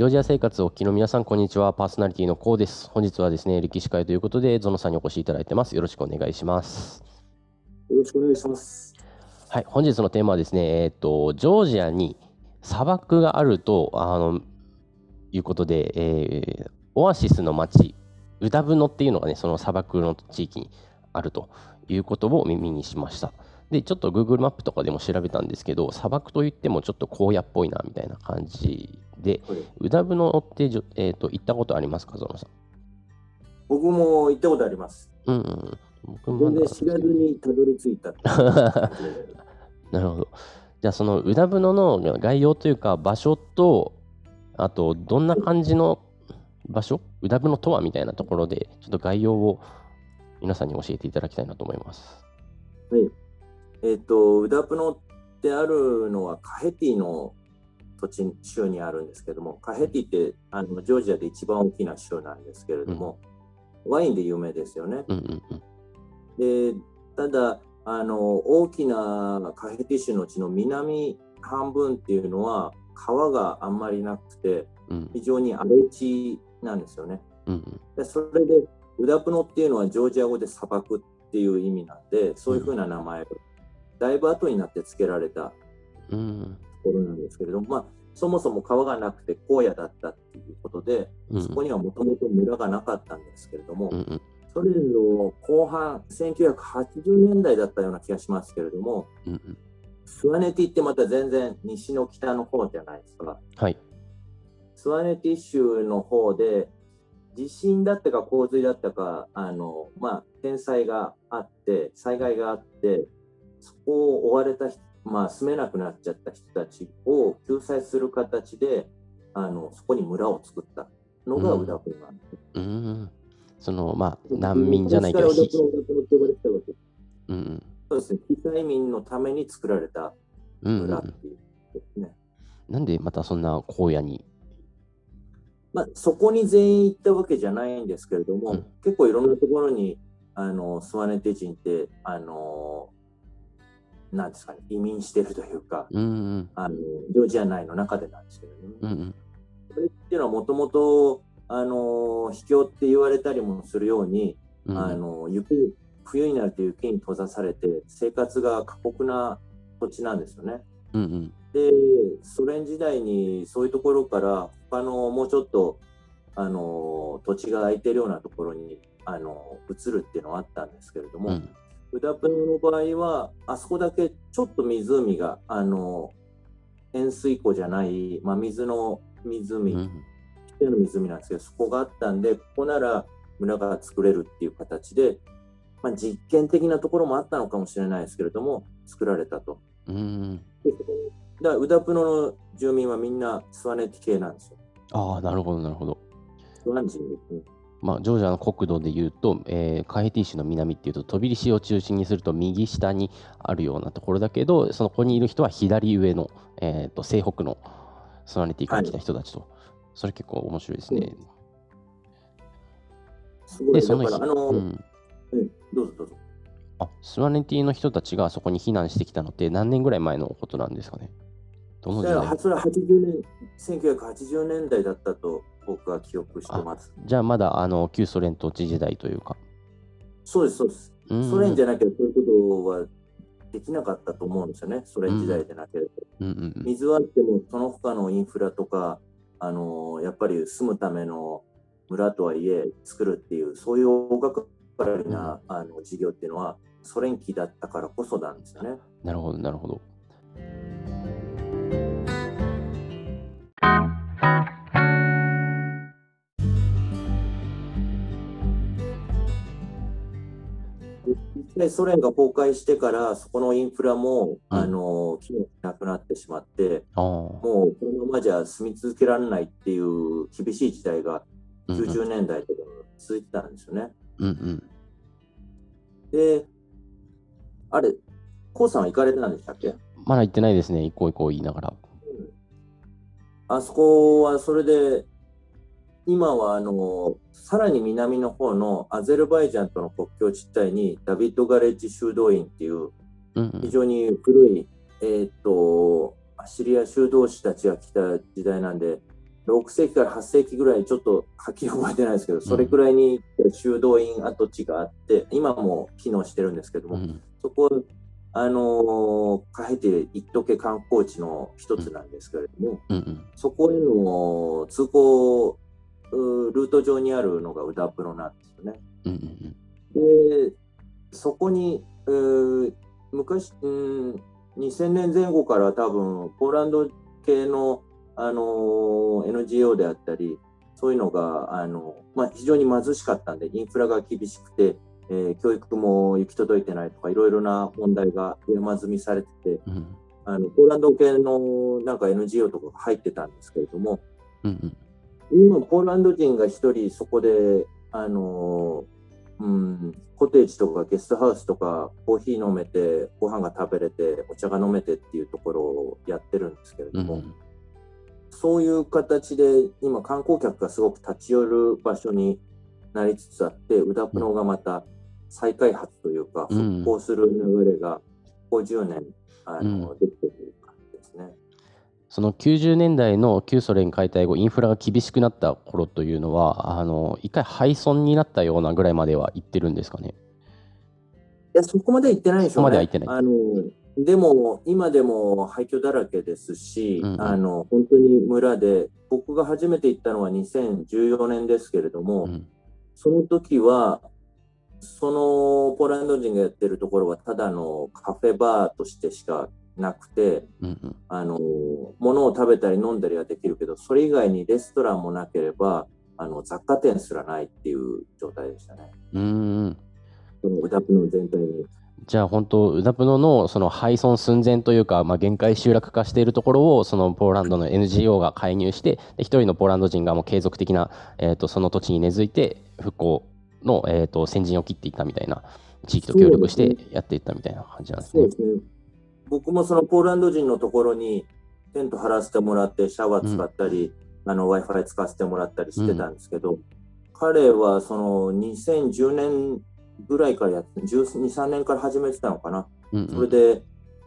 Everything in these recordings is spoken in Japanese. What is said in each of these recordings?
ジョージア生活をお聞きの皆さん、こんにちは。パーソナリティのコウです。本日はですね、歴史会ということで、ゾノさんにお越しいただいてます。よろしくお願いします。よろしくお願いします。はい、本日のテーマはですね、えっ、と、ジョージアに砂漠があると、あの、いうことで、えーオアシスの町、ウダブノっていうのがね、その砂漠の地域にあるということを耳にしました。で、ちょっと Google マップとかでも調べたんですけど、砂漠といってもちょっと荒野っぽいなみたいな感じで、はいウダブノってじょ、えー、と行ったことありますか、ゾノさ僕も行ったことあります。ん。うんうん。僕も全然知らずにたどり着いた。なるほど。じゃあそのウダブノの概要というか場所とあとどんな感じの場所？ウダブノとはみたいなところでちょっと概要を皆さんに教えていただきたいなと思います。はい。えっ、と、ウダプノってあるのはカヘティの土地、州にあるんですけども、カヘティってあのジョージアで一番大きな州なんですけれども、ワインで有名ですよね。うんうんうん。で、ただ、あの大きなカヘティ州のうちの南半分っていうのは川があんまりなくてうん非常に荒れ地なんですよね。うんうんでそれでウダプノっていうのはジョージア語で砂漠っていう意味なんでそういうふうな名前をだいぶ後になって付けられたうんところなんですけれども、まあ、そもそも川がなくて荒野だったっていうことでうんそこにはもともと村がなかったんですけれども、うんうんソ連の後半1980年代だったような気がしますけれどもうんうんスワネティってまた全然西の北の方じゃないですか。はい。スワネティ州の方で地震だったか洪水だったかあの、まあ、天災があって災害があってそこを追われた人、まあ、住めなくなっちゃった人たちを救済する形であのそこに村を作ったのがうん。ウダプロなんです。うん。うんそのまあ難民じゃないけど、そうですね、被災民のために作られたうん。うん村っていうですね。なんでまたそんな荒野に？まあ、そこに全員行ったわけじゃないんですけれども、うん。結構いろんなところにあのスワネテ人ってあのなんですかね移民してるというかうんうん。あのジョージア内の中でなんですけれども、うんうん。それっていうのはもともとあの秘境って言われたりもするように、うんあの雪に冬になると雪に閉ざされて生活が過酷な土地なんですよね。うんうん。でソ連時代にそういうところから他のもうちょっとあの土地が空いてるようなところにあの移るっていうのはあったんですけれども、うんウダプノの場合はあそこだけちょっと湖があの塩水湖じゃない、まあ、水の湖、うんの湖なんですけどそこがあったんでここなら村が作れるっていう形で、まあ、実験的なところもあったのかもしれないですけれども作られたと。うんだからウダプノの住民はみんなスワネティ系なんですよ。ああなるほどなるほど。スワン人ですね。まあ、ジョージアの国土でいうと、えーカヘティ州の南っていうと飛び石を中心にすると右下にあるようなところだけどそのここにいる人は左上の、えー、と西北のスワネティから来た人たちと、それ結構面白いですね。すごい。でその日だから、あの、ううんん、どうぞどうぞ。あスワネティの人たちがそこに避難してきたのって何年ぐらい前のことなんですかね？どの時代だから、それは80年、1980年代だったと僕は記憶してます。じゃあまだあの旧ソ連統治時代というか。そうです、そうです。うんソ連じゃなきゃそういうことはできなかったと思うんですよね。ソ連時代でなければ。うんうんうん水はあっても、その他のインフラとか、あのやっぱり住むための村とはいえ作るっていう、そういう大掛かりな、あの事業っていうのは、ソ連期だったからこそなんですよね。なるほどなるほど。でソ連が崩壊してから、そこのインフラも、うんあの機能しなくなってしまって。もうこのままじゃ住み続けられないっていう厳しい時代がうんうん90年代とか続いてたんですよね。うんうん。で、あれ、コウさんは行かれたんでしたっけ？まだ行ってないですね、行こう行こう言いながら。あそこはそれで、今はあのさらに南の方のアゼルバイジャンとの国境地帯にダビッド・ガレッジ修道院っていう非常に古い、えーっとアシリア修道士たちが来た時代なんで6世紀から8世紀ぐらい、ちょっとはっきり覚えてないですけど、それくらいに修道院跡地があって、今も機能してるんですけども、うん、そこ、あのー、カヘティ一時観光地の一つなんですけれども、うんうん、そこへの通行ルート上にあるのがウダプロなんですよね。うんうん、でそこに、えー、昔、うん、2000年前後から多分ポーランド系の、あの NGO であったりそういうのがあの、まあ、非常に貧しかったんでインフラが厳しくて、えー、教育も行き届いてないとかいろいろな問題が山積みされてて、うん、あのポーランド系のなんか NGO とかが入ってたんですけれども、うんうん、今ポーランド人が一人そこであのうん、コテージとかゲストハウスとかコーヒー飲めてご飯が食べれてお茶が飲めてっていうところをやってるんですけれども、うん、そういう形で今観光客がすごく立ち寄る場所になりつつあってウダプノがまた再開発というか、復興する流れが50年あの、できてる感じですね。その90年代の旧ソ連解体後インフラが厳しくなった頃というのはあの一回廃村になったようなぐらいまでは行ってるんですかね。いやそこまで行ってないでしょうね。あのでも今でも廃墟だらけですし、うんうん、あの本当に村で僕が初めて行ったのは2014年ですけれども、うん、その時はそのポーランド人がやってるところはただのカフェバーとしてしかなくて、うんうん、あの物を食べたり飲んだりはできるけどそれ以外にレストランもなければあの雑貨店すらないっていう状態でしたね。うんそのウダプノ全体に。じゃあ本当、ウダプノのその廃村寸前というか、まあ、限界集落化しているところをそのポーランドの NGO が介入して、一人のポーランド人がもう継続的な、えーと、その土地に根付いて復興の、えーと、先陣を切っていったみたいな、地域と協力してやっていったみたいな感じなんですね。そうですね僕もそのポーランド人のところにテント張らせてもらってシャワー使ったり、うん、w i f i 使わせてもらったりしてたんですけど、うん、彼はその2010年ぐらいからやって12、3年から始めてたのかな。うんうん、それで、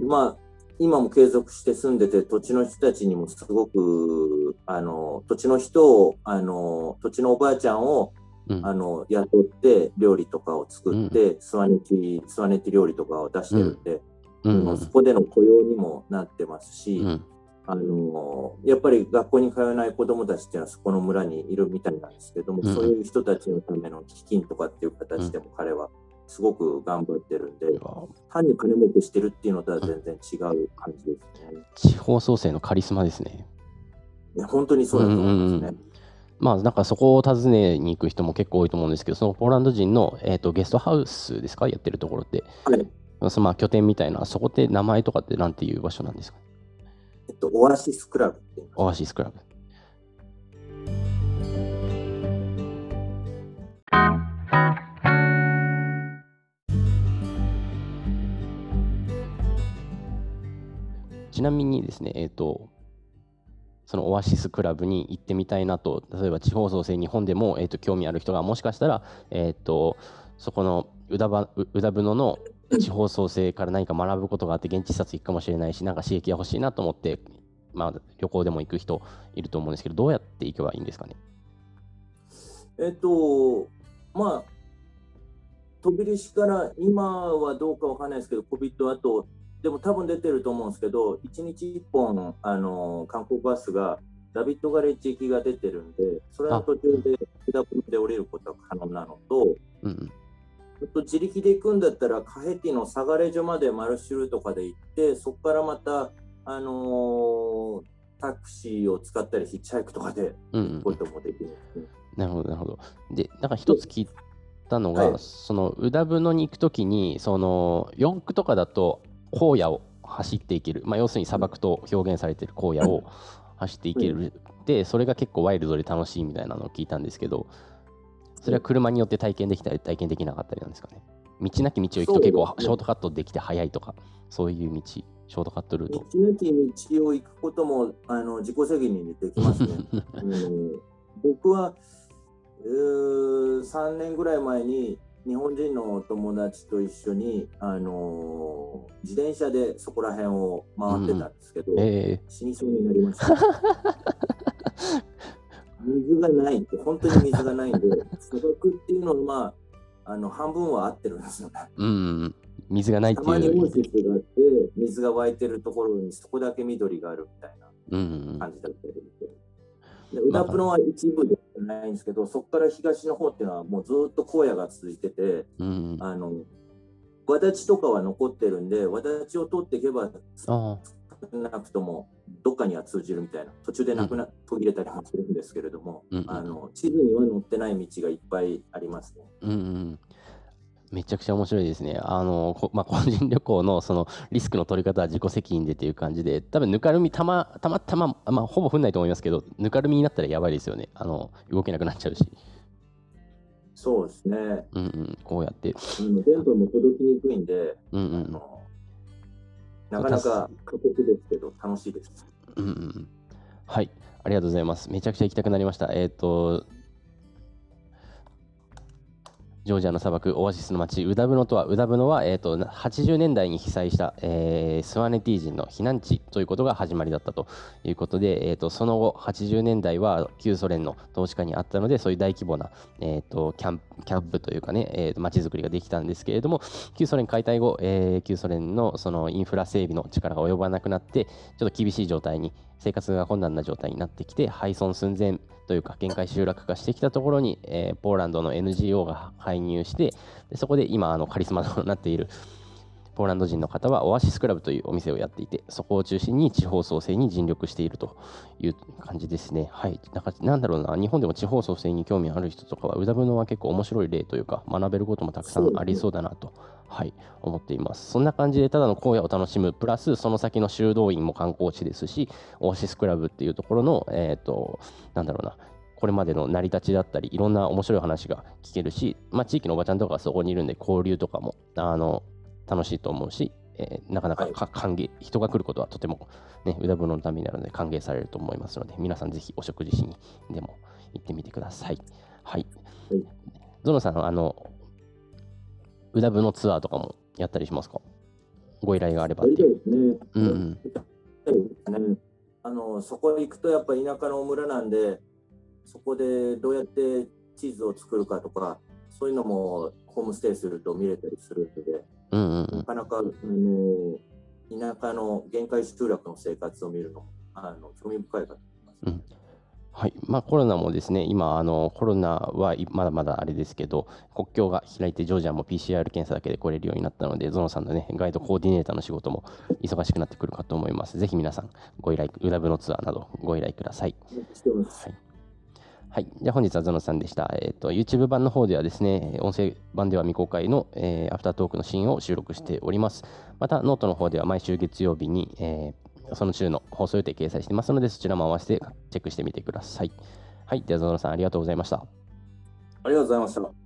まあ、今も継続して住んでて土地の人たちにもすごくあの土地の人をあの土地のおばあちゃんを、うん、あの雇って料理とかを作って、うん、スワネティスワネティ料理とかを出してるんで、うん、そこでの雇用にもなってますし、うん、あのやっぱり学校に通えない子どもたちっていうのはそこの村にいるみたいなんですけども、うん、そういう人たちのための基金とかっていう形でも彼はすごく頑張ってるんで、単に金儲けしてるっていうのとは全然違う感じですね。地方創生のカリスマですね。いや本当にそうだと思いますね。うんうんまあ、なんかそこを訪ねに行く人も結構多いと思うんですけど、そのポーランド人の、えーと、ゲストハウスですか、やってるところって。はい、そのまあ拠点みたいな、そこって名前とかってなんていう場所なんですか？えっと、オアシスクラブオアシスクラブ。ちなみにですね、えっ、ー、と、そのオアシスクラブに行ってみたいなと、例えば地方創生日本でも、えーと、興味ある人がもしかしたら、えーと、そこの宇田宇田のの地方創生から何か学ぶことがあって現地視察行くかもしれないしなんか刺激が欲しいなと思って、まあ、旅行でも行く人いると思うんですけどどうやって行けばいいんですかね？えっとまあ飛び出しから今はどうかわかんないですけど COVID あとでも多分出てると思うんですけど1日1本あの観光バスがダビッドガレッジ行きが出てるんでそれの途中で札幌で降りることは可能なのと、うんと自力で行くんだったらカヘティのサガレジョまでマルシュルとかで行ってそこからまた、あのー、タクシーを使ったりヒッチハイクとかで行くこともできる、ねうんうん、なるほどなるほど。でなんか一つ聞いたのが、はい、その宇田ブノに行くときにその四駆とかだと荒野を走っていける、まあ、要するに砂漠と表現されている荒野を走っていける、うん、でそれが結構ワイルドで楽しいみたいなのを聞いたんですけどそれは車によって体験できたり体験できなかったりなんですかね。道なき道を行くと結構ショートカットできて早いとか、そういう道、ショートカットルート。道なき道を行くこともあの自己責任にできますね。うん、僕は3年ぐらい前に日本人の友達と一緒に、あのー、自転車でそこら辺を回ってたんですけど、うんえー、死にそうになりました。水がないって、本当に水がないんで、砂漠っていうのは、まあ、あの半分は合ってるんですよね。うん、水がないってたまにいう。オアシスがあって、水が湧いてるところにそこだけ緑があるみたいなうん、感じだったりして。でウダプノは一部ではないんですけど、そこから東の方っていうのはもうずっと荒野が続いてて、うん、ああの、わだちとかは残ってるんで、わだちを取っていけば、なくともどっかには通じるみたいな、途中でなくな、途切れたりもするんですけれども、うんあの地図には載ってない道がいっぱいありますね。うんうん。めちゃくちゃ面白いですね。あの、こまあ、個人旅行のそのリスクの取り方は自己責任でっていう感じで、多分ぬかるみたまたまたま、まあ、ほぼ降んないと思いますけど、ぬかるみになったらやばいですよね。あの動けなくなっちゃうし。そうですね。うんうん、こうやって。あの電波も届きにくいんで、うんうんあのなかなか過酷ですけど、楽しいです。うんうんうん。はい、ありがとうございます。めちゃくちゃ行きたくなりました。えっ、と、ジョージアの砂漠、オアシスの町、ウダブノとは、ウダブノは、えー、と80年代に被災した、えースワネティ人の避難地ということが始まりだったということで、えー、とその後、80年代は旧ソ連の統治下にあったので、そういう大規模な、えー、とキャンプキャンプというかね、えー、と町づくりができたんですけれども、旧ソ連解体後、えー旧ソ連のそのインフラ整備の力が及ばなくなって、ちょっと厳しい状態に、生活が困難な状態になってきて、廃村寸前というか、限界集落化してきたところに、えーポーランドの NGO が介入して、でそこで今、あのカリスマとなっている。ポーランド人の方はオアシスクラブというお店をやっていて、そこを中心に地方創生に尽力しているという感じですね。はい。なんかなんだろうな、日本でも地方創生に興味ある人とかは、うだぶのは結構面白い例というか、学べることもたくさんありそうだなと、はい、思っています。そんな感じで、ただの荒野を楽しむ、プラスその先の修道院も観光地ですし、オアシスクラブっていうところの、えっ、と、なんだろうな、これまでの成り立ちだったり、いろんな面白い話が聞けるし、まあ、地域のおばちゃんとかがそこにいるんで、交流とかもあの楽しいと思うし、えーなかなかはい。か歓迎、人が来ることはとても、ね、うだぶのためになるので歓迎されると思いますので、皆さんぜひお食事しにでも行ってみてください。はい。はい。ゾノさん、あの、うだぶのツアーとかもやったりしますか？ご依頼があればっていう。んうん。あのそこ行くとやっぱ田舎の村なんで、そこでどうやってチーズを作るかとか、そういうのもホームステイすると見れたりするので、うんうんう。なんかなかあの田舎の限界集落の生活を見るのもあの興味深いかと思います。はいまあ、コロナもですね、今、あのコロナはいまだまだあれですけど、国境が開いて、ジョージアも PCR 検査だけで来れるようになったので、ゾノさんの、ね、ガイドコーディネーターの仕事も忙しくなってくるかと思います。ぜひ皆さん、ご依頼、ウダブのツアーなどご依頼ください。はい。はい、じゃあ本日はゾノさんでした。えっ、と、YouTube 版の方ではですね、音声版では未公開の、えーアフタートークのシーンを収録しております。また、ノートの方では毎週月曜日に、えーその週の放送予定掲載してますので、そちらも合わせてチェックしてみてください。はい、ではゾノさんありがとうございました。ありがとうございました。